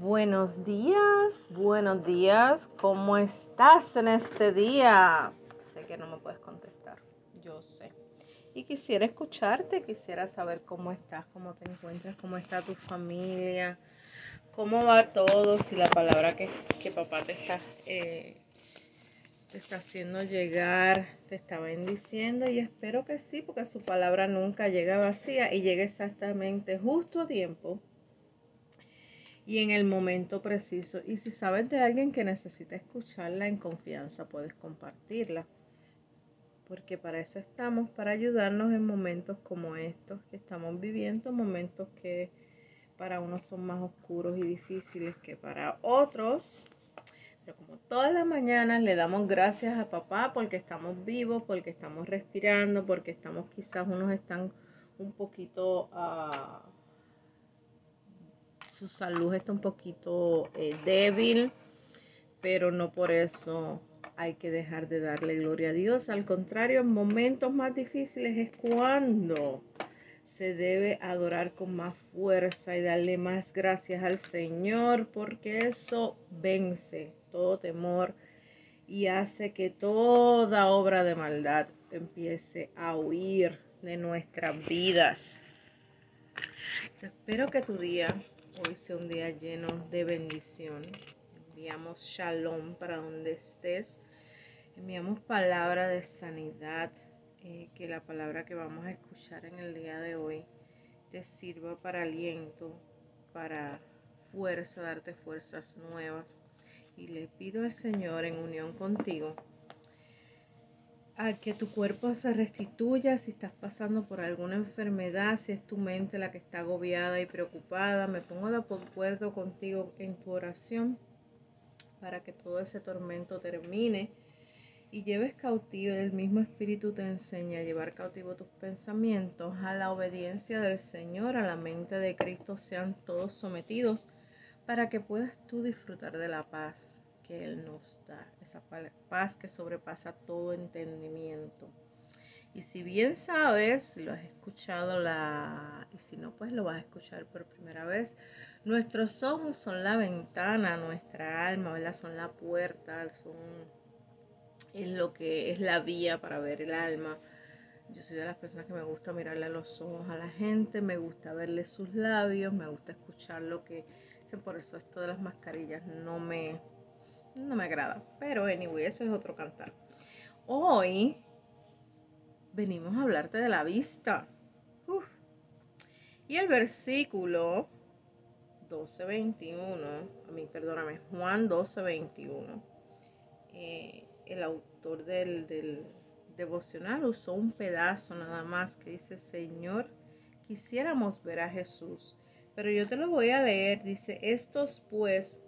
Buenos días, buenos días. ¿Cómo estás en este día? Sé que no me puedes contestar, yo sé. Y quisiera escucharte, quisiera saber cómo estás, cómo te encuentras, cómo está tu familia, cómo va todo, si la palabra que, papá te está, eh, te está haciendo llegar te está bendiciendo y espero que sí, porque su palabra nunca llega vacía y llega exactamente justo a tiempo y en el momento preciso. Y si sabes de alguien que necesita escucharla en confianza, puedes compartirla. Porque para eso estamos, para ayudarnos en momentos como estos que estamos viviendo, momentos que para unos son más oscuros y difíciles que para otros. Pero como todas las mañanas le damos gracias a papá porque estamos vivos, porque estamos respirando, porque estamos quizás unos están un poquito... Uh, su salud está un poquito eh, débil, pero no por eso hay que dejar de darle gloria a Dios. Al contrario, en momentos más difíciles es cuando se debe adorar con más fuerza y darle más gracias al Señor, porque eso vence todo temor y hace que toda obra de maldad empiece a huir de nuestras vidas. Espero que tu día Hoy sea un día lleno de bendición. Enviamos shalom para donde estés. Enviamos palabra de sanidad. Eh, que la palabra que vamos a escuchar en el día de hoy te sirva para aliento, para fuerza, darte fuerzas nuevas. Y le pido al Señor en unión contigo a que tu cuerpo se restituya si estás pasando por alguna enfermedad, si es tu mente la que está agobiada y preocupada. Me pongo de acuerdo contigo en tu oración para que todo ese tormento termine y lleves cautivo, el mismo Espíritu te enseña a llevar cautivo tus pensamientos a la obediencia del Señor, a la mente de Cristo, sean todos sometidos para que puedas tú disfrutar de la paz que Él nos da, esa paz que sobrepasa todo entendimiento. Y si bien sabes, lo has escuchado la, y si no, pues lo vas a escuchar por primera vez, nuestros ojos son la ventana, nuestra alma, ¿verdad? Son la puerta, son es lo que es la vía para ver el alma. Yo soy de las personas que me gusta mirarle a los ojos a la gente, me gusta verle sus labios, me gusta escuchar lo que dicen, por eso esto de las mascarillas no me, no me agrada. Pero anyway, ese es otro cantar. Hoy venimos a hablarte de la vista. Y el versículo 12:21, a mí, perdóname, Juan 12:21, eh, el autor del, del devocional usó un pedazo nada más que dice, Señor, quisiéramos ver a Jesús. Pero yo te lo voy a leer, dice, estos pues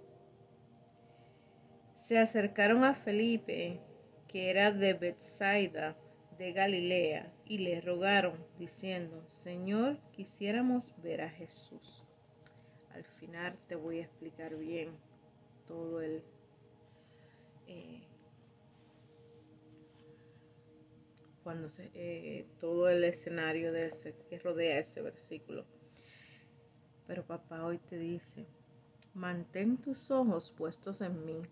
se acercaron a Felipe, que era de Bethsaida, de Galilea, y le rogaron, diciendo, Señor, quisiéramos ver a Jesús. Al final te voy a explicar bien todo el... Eh, cuando se, eh, todo el escenario de ese, que rodea ese versículo. Pero papá hoy te dice, mantén tus ojos puestos en mí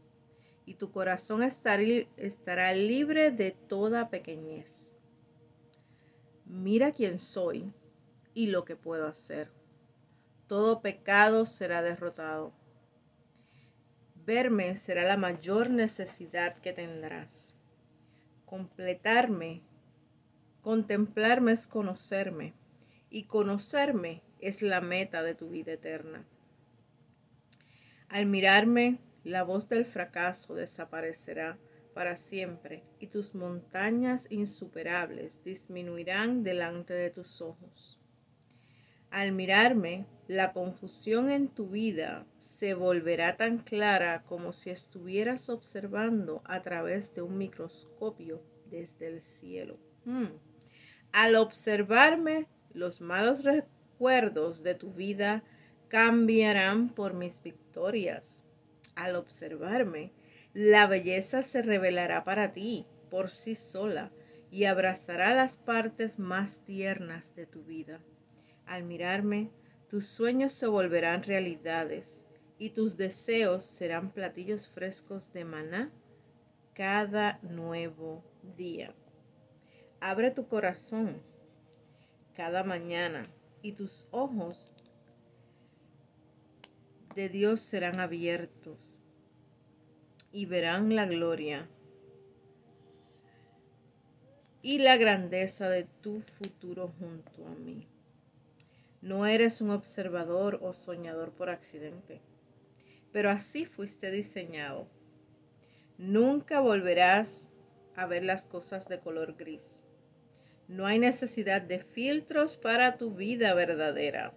y tu corazón estará libre de toda pequeñez. Mira quién soy y lo que puedo hacer. Todo pecado será derrotado. Verme será la mayor necesidad que tendrás. Completarme, contemplarme es conocerme, y conocerme es la meta de tu vida eterna. Al mirarme, la voz del fracaso desaparecerá para siempre y tus montañas insuperables disminuirán delante de tus ojos. Al mirarme, la confusión en tu vida se volverá tan clara como si estuvieras observando a través de un microscopio desde el cielo. Hmm. Al observarme, los malos recuerdos de tu vida cambiarán por mis victorias al observarme, la belleza se revelará para ti por sí sola y abrazará las partes más tiernas de tu vida. Al mirarme, tus sueños se volverán realidades y tus deseos serán platillos frescos de maná cada nuevo día. Abre tu corazón cada mañana y tus ojos de Dios serán abiertos y verán la gloria y la grandeza de tu futuro junto a mí. No eres un observador o soñador por accidente, pero así fuiste diseñado. Nunca volverás a ver las cosas de color gris. No hay necesidad de filtros para tu vida verdadera.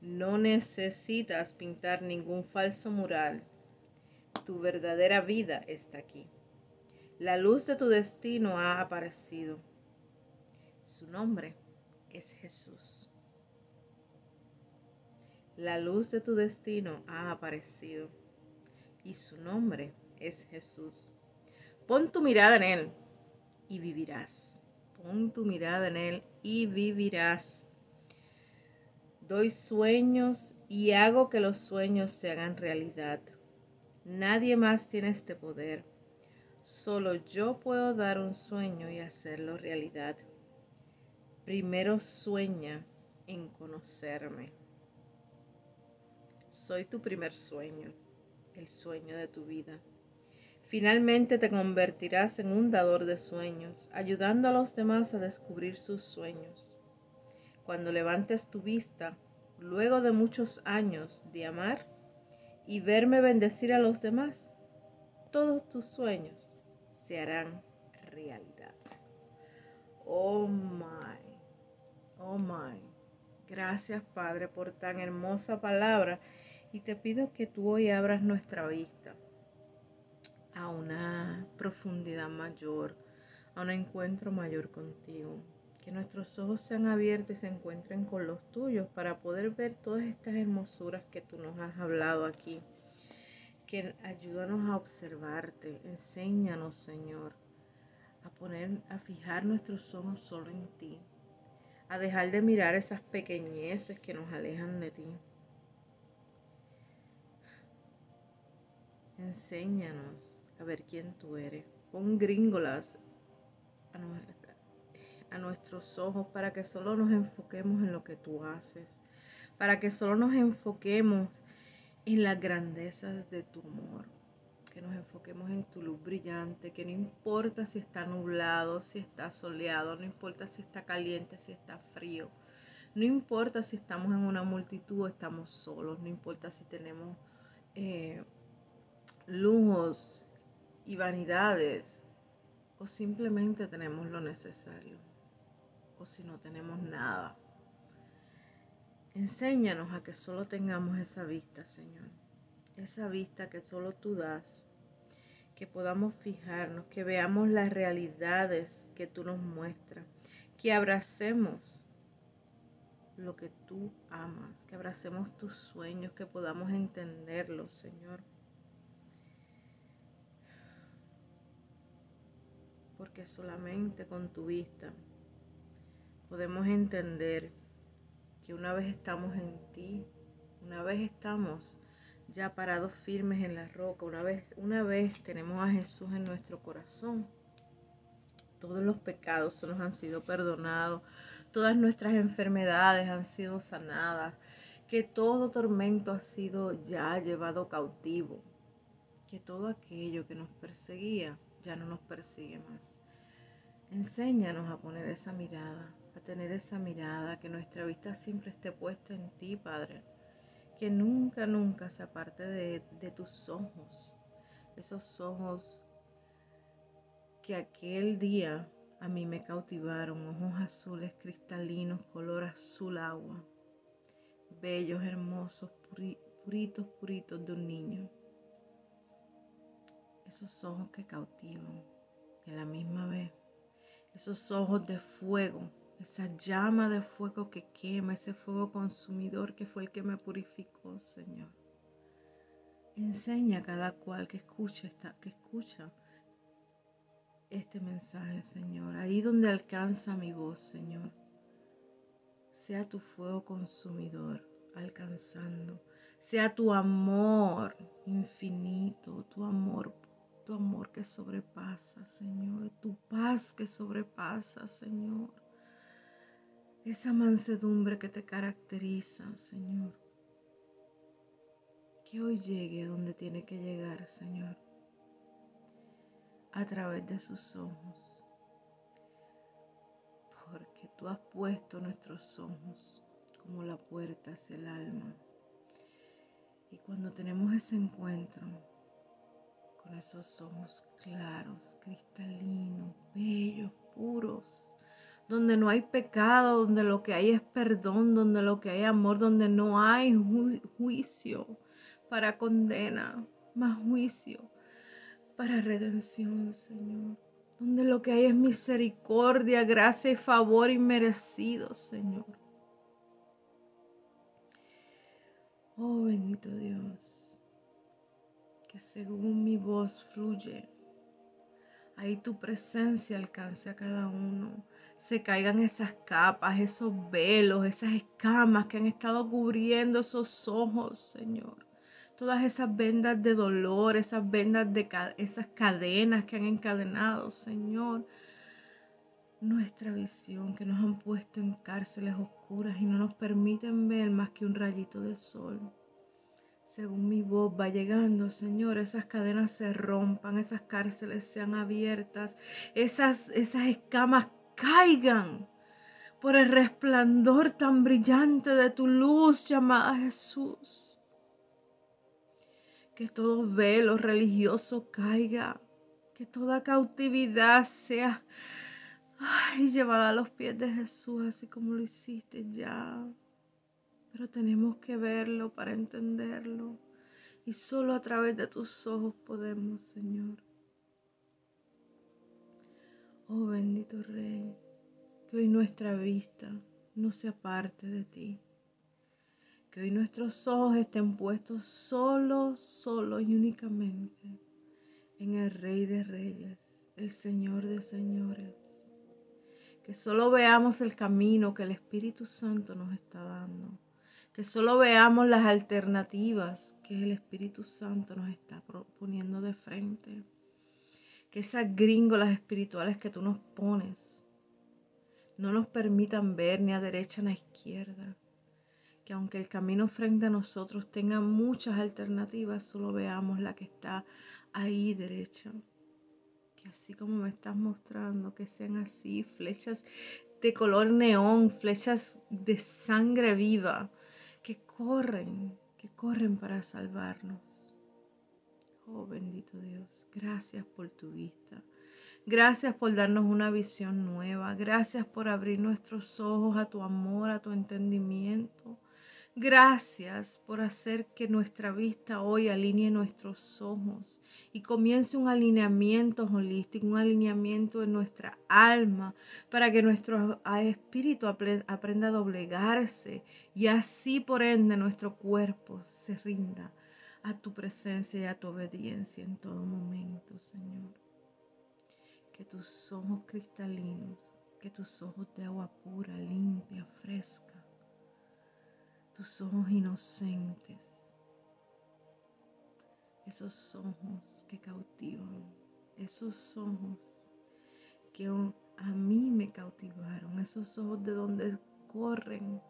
No necesitas pintar ningún falso mural. Tu verdadera vida está aquí. La luz de tu destino ha aparecido. Su nombre es Jesús. La luz de tu destino ha aparecido y su nombre es Jesús. Pon tu mirada en Él y vivirás. Pon tu mirada en Él y vivirás. Doy sueños y hago que los sueños se hagan realidad. Nadie más tiene este poder. Solo yo puedo dar un sueño y hacerlo realidad. Primero sueña en conocerme. Soy tu primer sueño, el sueño de tu vida. Finalmente te convertirás en un dador de sueños, ayudando a los demás a descubrir sus sueños. Cuando levantes tu vista, luego de muchos años de amar y verme bendecir a los demás, todos tus sueños se harán realidad. Oh my, oh my. Gracias Padre por tan hermosa palabra y te pido que tú hoy abras nuestra vista a una profundidad mayor, a un encuentro mayor contigo. Que nuestros ojos sean abiertos y se encuentren con los tuyos para poder ver todas estas hermosuras que tú nos has hablado aquí. Que ayúdanos a observarte, enséñanos, Señor, a poner, a fijar nuestros ojos solo en ti, a dejar de mirar esas pequeñeces que nos alejan de ti Enséñanos a ver quién tú eres. Pon gringolas a, a nuestros ojos para que solo nos enfoquemos en lo que tú haces. Para que solo nos enfoquemos en las grandezas de tu amor. Que nos enfoquemos en tu luz brillante. Que no importa si está nublado, si está soleado. No importa si está caliente, si está frío. No importa si estamos en una multitud o estamos solos. No importa si tenemos... Eh, lujos y vanidades o simplemente tenemos lo necesario si no tenemos nada. Enséñanos a que solo tengamos esa vista, Señor. Esa vista que solo tú das. Que podamos fijarnos, que veamos las realidades que tú nos muestras. Que abracemos lo que tú amas. Que abracemos tus sueños, que podamos entenderlos, Señor. porque solamente con tu vista podemos entender que una vez estamos en ti, una vez estamos ya parados firmes en la roca, una vez, una vez tenemos a Jesús en nuestro corazón, todos los pecados nos han sido perdonados, todas nuestras enfermedades han sido sanadas, que todo tormento ha sido ya llevado cautivo, que todo aquello que nos perseguía ya no nos persigue más. Enséñanos a poner esa mirada, a tener esa mirada, que nuestra vista siempre esté puesta en ti, Padre. Que nunca, nunca se aparte de, de tus ojos, esos ojos que aquel día a mí me cautivaron, ojos azules cristalinos, color azul agua, bellos, hermosos, puritos, puritos de un niño. Esos ojos que cautivan a la misma vez. Esos ojos de fuego, esa llama de fuego que quema, ese fuego consumidor que fue el que me purificó, Señor. Enseña a cada cual que escucha, esta, que escucha este mensaje, Señor, ahí donde alcanza mi voz, Señor. Sea tu fuego consumidor alcanzando, sea tu amor infinito, tu amor, tu amor que sobrepasa, Señor, tu paz que sobrepasa, Señor. Esa mansedumbre que te caracteriza, Señor. Que hoy llegue donde tiene que llegar, Señor. A través de sus ojos. Porque tú has puesto nuestros ojos como la puerta hacia el alma. Y cuando tenemos ese encuentro con esos ojos claros, cristalinos, bellos, puros, donde no hay pecado, donde lo que hay es perdón, donde lo que hay amor, donde no hay juicio para condena, más juicio para redención, Señor. Donde lo que hay es misericordia, gracia y favor inmerecido, Señor. Oh bendito Dios, que según mi voz fluye, ahí tu presencia alcance a cada uno. Se caigan esas capas, esos velos, esas escamas que han estado cubriendo esos ojos, Señor. Todas esas vendas de dolor, esas vendas de esas cadenas que han encadenado, Señor nuestra visión, que nos han puesto en cárceles oscuras y no nos permiten ver más que un rayito de sol. Según mi voz va llegando, Señor, esas cadenas se rompan, esas cárceles sean abiertas, esas, esas escamas caigan por el resplandor tan brillante de tu luz llamada Jesús. Que todo velo religioso caiga, que toda cautividad sea llevada a los pies de Jesús, así como lo hiciste ya. Pero tenemos que verlo para entenderlo. Y solo a través de tus ojos podemos, Señor. Oh bendito Rey, que hoy nuestra vista no se aparte de ti. Que hoy nuestros ojos estén puestos solo, solo y únicamente en el Rey de Reyes, el Señor de Señores. Que solo veamos el camino que el Espíritu Santo nos está dando, que solo veamos las alternativas que el Espíritu Santo nos está poniendo de frente, que esas gringolas espirituales que tú nos pones no nos permitan ver ni a derecha ni a izquierda, que aunque el camino frente a nosotros tenga muchas alternativas, solo veamos la que está ahí derecha así como me estás mostrando, que sean así, flechas de color neón, flechas de sangre viva, que corren, que corren para salvarnos. Oh bendito Dios, gracias por tu vista. Gracias por darnos una visión nueva. Gracias por abrir nuestros ojos a tu amor, a tu entendimiento. Gracias por hacer que nuestra vista hoy alinee nuestros ojos y comience un alineamiento holístico, un alineamiento en nuestra alma para que nuestro espíritu aprenda a doblegarse y así por ende nuestro cuerpo se rinda a tu presencia y a tu obediencia en todo momento, Señor. Que tus ojos cristalinos, que tus ojos de agua pura, limpia, fresca, tus ojos inocentes, esos ojos que cautivan, esos ojos que a mí me cautivaron, esos ojos de donde corren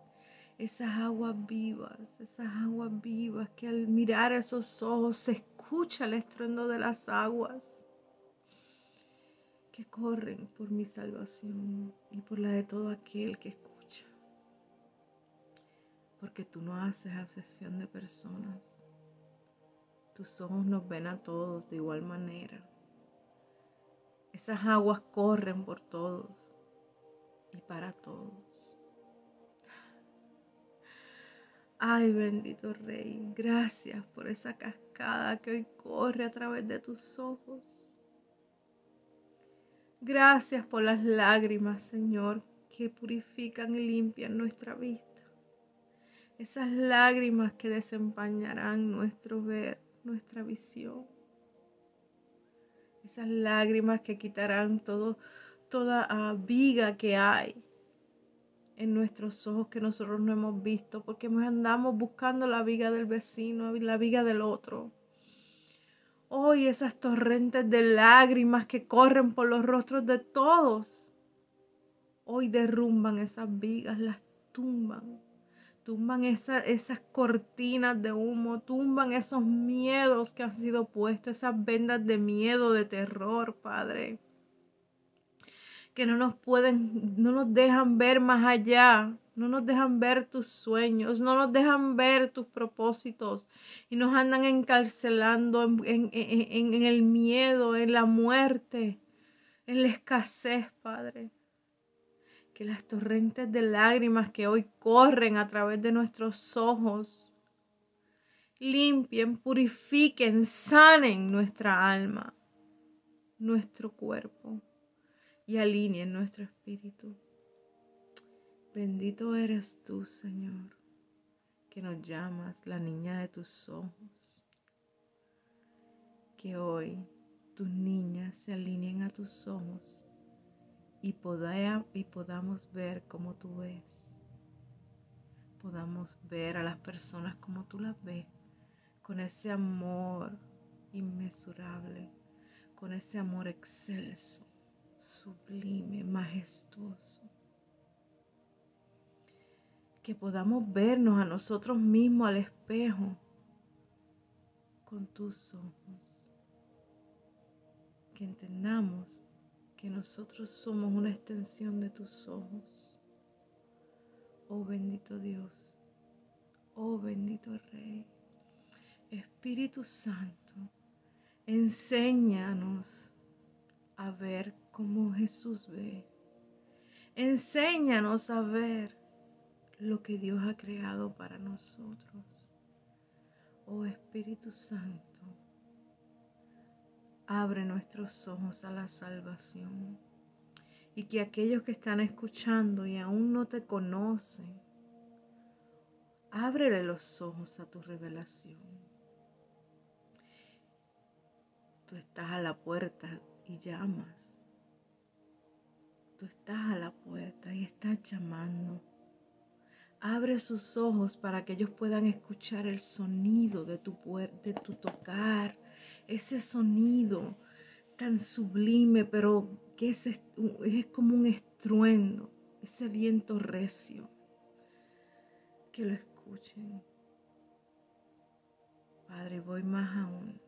esas aguas vivas, esas aguas vivas que al mirar esos ojos se escucha el estruendo de las aguas que corren por mi salvación y por la de todo aquel que escucha porque tú no haces asesión de personas. Tus ojos nos ven a todos de igual manera. Esas aguas corren por todos y para todos. Ay, bendito Rey, gracias por esa cascada que hoy corre a través de tus ojos. Gracias por las lágrimas, Señor, que purifican y limpian nuestra vista esas lágrimas que desempañarán nuestro ver, nuestra visión. Esas lágrimas que quitarán todo, toda ah, viga que hay en nuestros ojos que nosotros no hemos visto, porque andamos buscando la viga del vecino, la viga del otro. Hoy esas torrentes de lágrimas que corren por los rostros de todos, hoy derrumban esas vigas, las tumban. Tumban esas cortinas de humo, tumban esos miedos que han sido puestos, esas vendas de miedo, de terror, Padre que no nos pueden, no nos dejan ver más allá, no nos dejan ver tus sueños, no nos dejan ver tus propósitos y nos andan encarcelando en, en, el miedo, en la muerte, en la escasez, Padre. Que las torrentes de lágrimas que hoy corren a través de nuestros ojos limpien, purifiquen, sanen nuestra alma, nuestro cuerpo y alineen nuestro espíritu. Bendito eres tú, Señor, que nos llamas la niña de tus ojos. Que hoy tus niñas se alineen a tus ojos y, y podamos ver como tú ves. Podamos ver a las personas como tú las ves, con ese amor inmesurable, con ese amor excelso sublime, majestuoso. Que podamos vernos a nosotros mismos al espejo con tus ojos. Que entendamos que nosotros somos una extensión de tus ojos. Oh bendito Dios, oh bendito Rey, Espíritu Santo, enséñanos a ver como Jesús ve. Enséñanos a ver lo que Dios ha creado para nosotros. Oh Espíritu Santo, abre nuestros ojos a la salvación y que aquellos que están escuchando y aún no te conocen, ábrele los ojos a tu revelación. Tú estás a la puerta y llamas estás a la puerta y estás llamando. Abre sus ojos para que ellos puedan escuchar el sonido de tu, de tu tocar, ese sonido tan sublime, pero que es, es como un estruendo, ese viento recio. Que lo escuchen. Padre, voy más aún.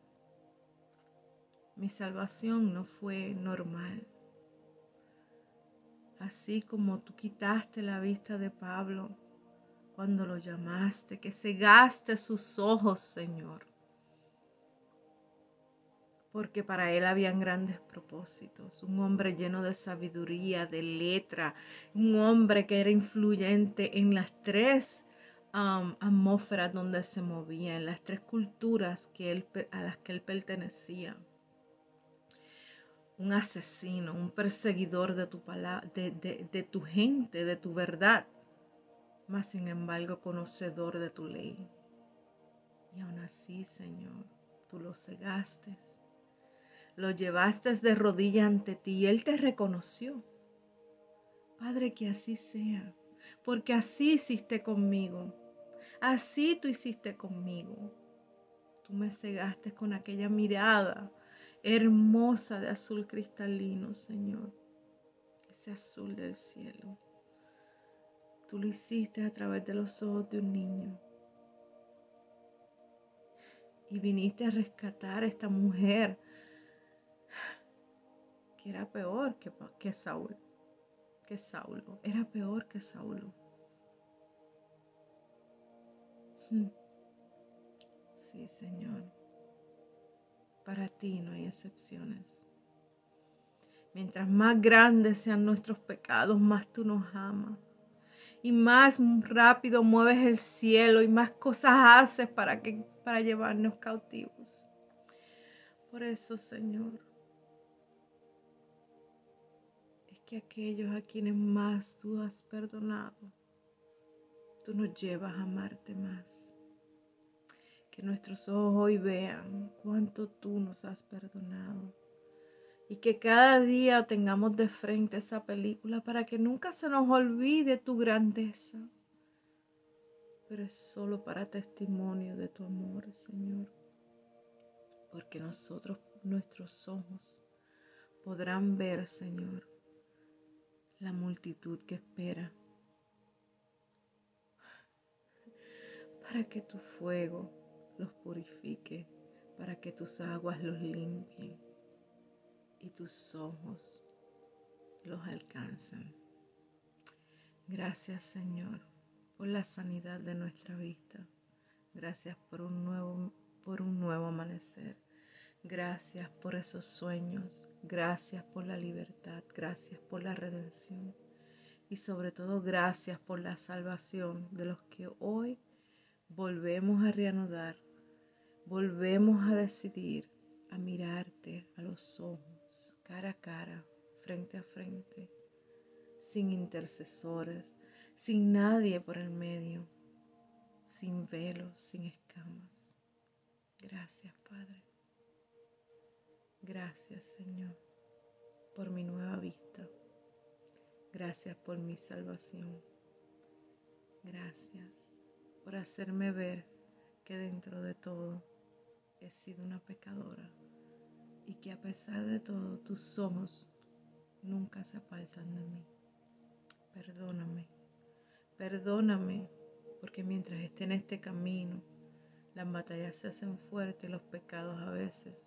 Mi salvación no fue normal así como tú quitaste la vista de Pablo cuando lo llamaste, que cegaste sus ojos, Señor. Porque para él habían grandes propósitos, un hombre lleno de sabiduría, de letra, un hombre que era influyente en las tres um, atmósferas donde se movía, en las tres culturas a las que él pertenecía un asesino, un perseguidor de tu, de, tu gente, de tu verdad, mas sin embargo conocedor de tu ley. Y aún así, Señor, tú lo cegaste, lo llevaste de rodilla ante ti y Él te reconoció. Padre, que así sea, porque así hiciste conmigo, así tú hiciste conmigo. Tú me cegaste con aquella mirada hermosa de azul cristalino, Señor. Ese azul del cielo. Tú lo hiciste a través de los ojos de un niño. Y viniste a rescatar a esta mujer que era peor que, que Saúl. Que Saulo. Era peor que Saulo. Hmm. Sí, Señor. Para ti no hay excepciones. Mientras más grandes sean nuestros pecados, más tú nos amas. Y más rápido mueves el cielo y más cosas haces para, que, para llevarnos cautivos. Por eso, Señor, es que aquellos a quienes más tú has perdonado, tú nos llevas a amarte más. Que nuestros ojos hoy vean cuánto tú nos has perdonado y que cada día tengamos de frente esa película para que nunca se nos olvide tu grandeza. Pero es solo para testimonio de tu amor, Señor. Porque nosotros, nuestros ojos, podrán ver, Señor, la multitud que espera. Para que tu fuego los purifique, para que tus aguas los limpien y tus ojos los alcanzan. Gracias Señor por la sanidad de nuestra vista. Gracias por un nuevo, por un nuevo amanecer. Gracias por esos sueños. Gracias por la libertad. Gracias por la redención. Y sobre todo gracias por la salvación de los que hoy volvemos a reanudar. Volvemos a decidir a mirarte a los ojos cara a cara, frente a frente, sin intercesores, sin nadie por el medio, sin velos, sin escamas. Gracias, Padre. Gracias, Señor, por mi nueva vista. Gracias por mi salvación. Gracias por hacerme ver que dentro de todo he sido una pecadora y que a pesar de todo tus ojos nunca se apartan de mí. Perdóname, perdóname, porque mientras esté en este camino, las batallas se hacen fuertes, los pecados a veces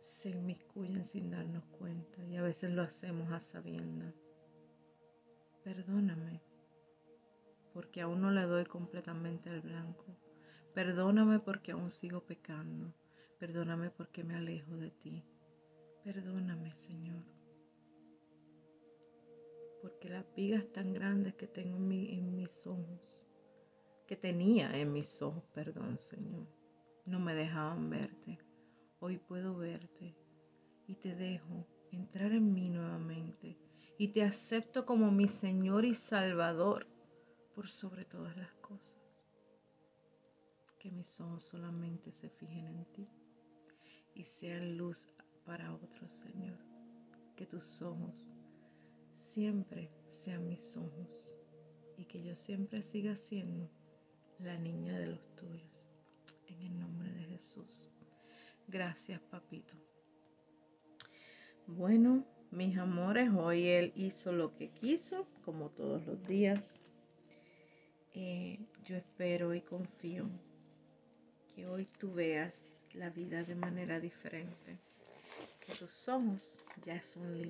se inmiscuyen sin darnos cuenta y a veces lo hacemos a sabiendas. Perdóname, porque aún no le doy completamente al blanco. Perdóname porque aún sigo pecando. Perdóname porque me alejo de ti. Perdóname, Señor. Porque las vigas tan grandes que tengo en, en mis ojos, que tenía en mis ojos, perdón, Señor, no me dejaban verte. Hoy puedo verte y te dejo entrar en mí nuevamente y te acepto como mi Señor y Salvador por sobre todas las cosas. Que mis ojos solamente se fijen en ti y sean luz para otros, Señor. Que tus ojos siempre sean mis ojos y que yo siempre siga siendo la niña de los tuyos. En el nombre de Jesús. Gracias, papito. Bueno, mis amores, hoy él hizo lo que quiso, como todos los días. Eh, yo espero y confío que hoy tú veas la vida de manera diferente. Que tus ojos ya son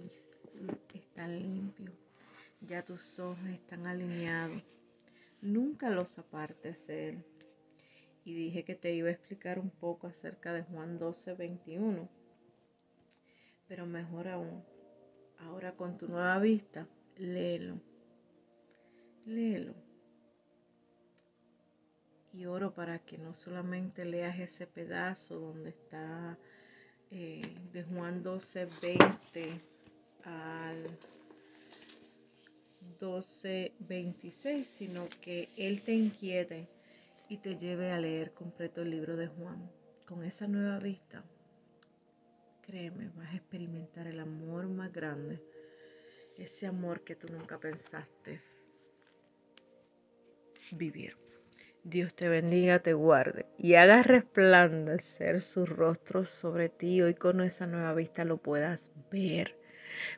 están limpios, ya tus ojos están alineados. Nunca los apartes de Él. Y dije que te iba a explicar un poco acerca de Juan 12, 21. Pero mejor aún, ahora con tu nueva vista, léelo. Léelo y oro para que no solamente leas ese pedazo donde está eh, de Juan 12, 20 al 12, 26, sino que Él te inquiete y te lleve a leer completo el libro de Juan. Con esa nueva vista, créeme, vas a experimentar el amor más grande, ese amor que tú nunca pensaste vivir. Dios te bendiga, te guarde y haga resplandecer su rostro sobre ti. Hoy con esa nueva vista lo puedas ver.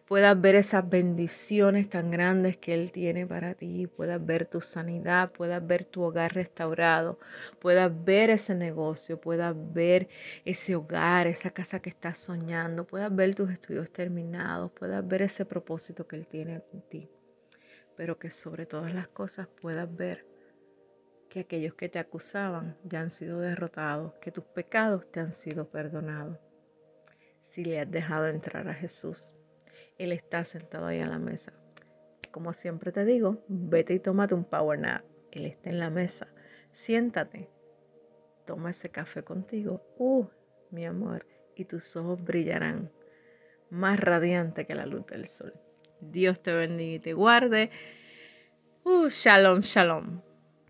Puedas ver esas bendiciones tan grandes que Él tiene para ti. Puedas ver tu sanidad, puedas ver tu hogar restaurado, puedas ver ese negocio, puedas ver ese hogar, esa casa que estás soñando, puedas ver tus estudios terminados, puedas ver ese propósito que Él tiene en ti. Pero que sobre todas las cosas puedas ver que aquellos que te acusaban ya han sido derrotados, que tus pecados te han sido perdonados. Si le has dejado entrar a Jesús, Él está sentado ahí a la mesa. Como siempre te digo, vete y tómate un power nap. Él está en la mesa. Siéntate. Toma ese café contigo. Uh, mi amor. Y tus ojos brillarán más radiante que la luz del sol. Dios te bendiga y te guarde. Uh, shalom, shalom.